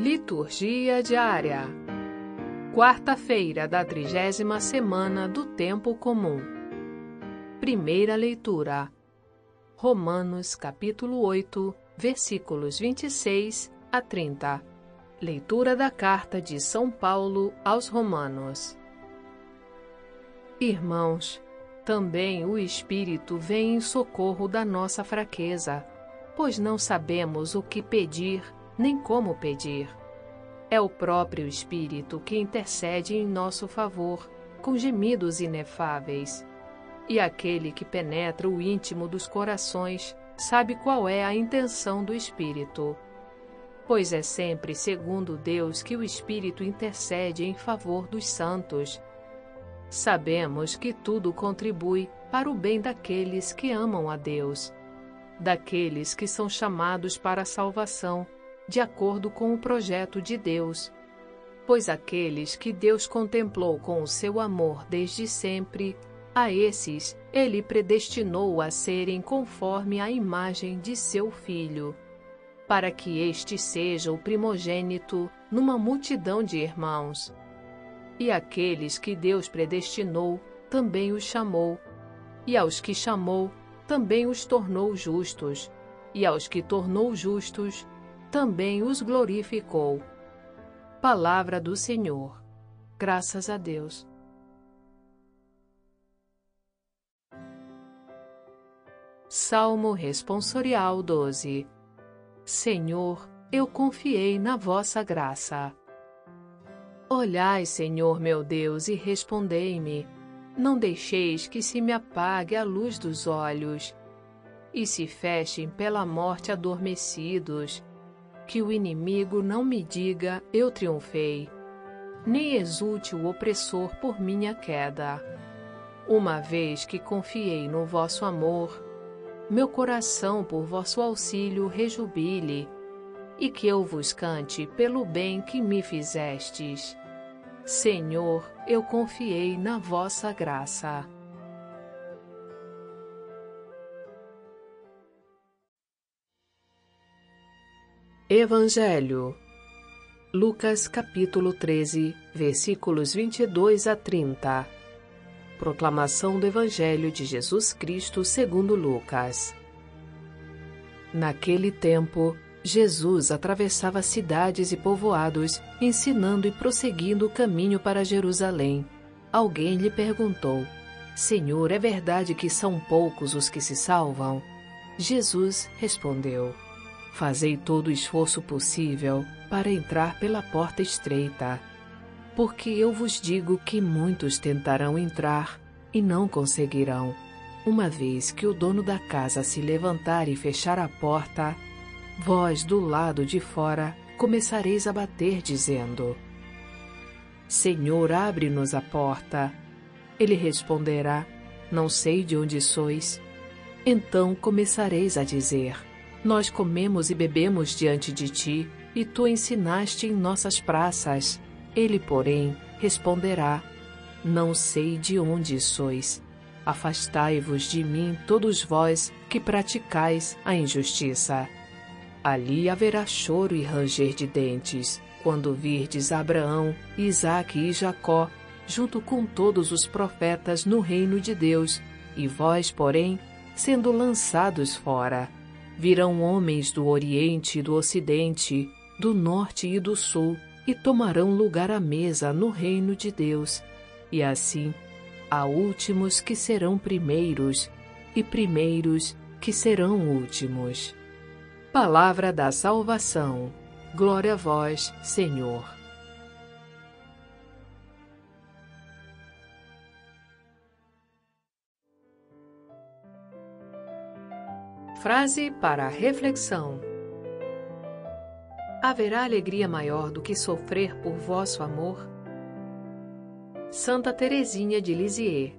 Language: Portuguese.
Liturgia diária. Quarta-feira da trigésima semana do Tempo Comum. Primeira leitura. Romanos capítulo 8, versículos 26 a 30. Leitura da carta de São Paulo aos Romanos. Irmãos, também o Espírito vem em socorro da nossa fraqueza, pois não sabemos o que pedir nem como pedir. É o próprio Espírito que intercede em nosso favor, com gemidos inefáveis. E aquele que penetra o íntimo dos corações sabe qual é a intenção do Espírito. Pois é sempre segundo Deus que o Espírito intercede em favor dos santos. Sabemos que tudo contribui para o bem daqueles que amam a Deus, daqueles que são chamados para a salvação de acordo com o projeto de Deus. Pois aqueles que Deus contemplou com o seu amor desde sempre, a esses ele predestinou a serem conforme a imagem de seu Filho, para que este seja o primogênito numa multidão de irmãos. E aqueles que Deus predestinou, também os chamou, e aos que chamou, também os tornou justos, e aos que tornou justos, também os glorificou. Palavra do Senhor. Graças a Deus. Salmo Responsorial 12 Senhor, eu confiei na vossa graça. Olhai, Senhor meu Deus, e respondei-me. Não deixeis que se me apague a luz dos olhos, e se fechem pela morte adormecidos que o inimigo não me diga eu triunfei, nem exulte o opressor por minha queda. Uma vez que confiei no vosso amor, meu coração por vosso auxílio rejubile, e que eu vos cante pelo bem que me fizestes. Senhor, eu confiei na vossa graça. Evangelho. Lucas capítulo 13, versículos 22 a 30. Proclamação do Evangelho de Jesus Cristo segundo Lucas. Naquele tempo, Jesus atravessava cidades e povoados, ensinando e prosseguindo o caminho para Jerusalém. Alguém lhe perguntou: Senhor, é verdade que são poucos os que se salvam? Jesus respondeu: Fazei todo o esforço possível para entrar pela porta estreita, porque eu vos digo que muitos tentarão entrar e não conseguirão. Uma vez que o dono da casa se levantar e fechar a porta, vós do lado de fora começareis a bater, dizendo: Senhor, abre-nos a porta. Ele responderá: Não sei de onde sois. Então começareis a dizer: nós comemos e bebemos diante de ti, e tu ensinaste em nossas praças. Ele, porém, responderá: Não sei de onde sois. Afastai-vos de mim, todos vós que praticais a injustiça. Ali haverá choro e ranger de dentes, quando virdes Abraão, Isaque e Jacó, junto com todos os profetas no reino de Deus, e vós, porém, sendo lançados fora. Virão homens do Oriente e do Ocidente, do Norte e do Sul, e tomarão lugar à mesa no reino de Deus. E assim, há últimos que serão primeiros, e primeiros que serão últimos. Palavra da salvação. Glória a vós, Senhor. Frase para reflexão: Haverá alegria maior do que sofrer por vosso amor? Santa Teresinha de Lisieux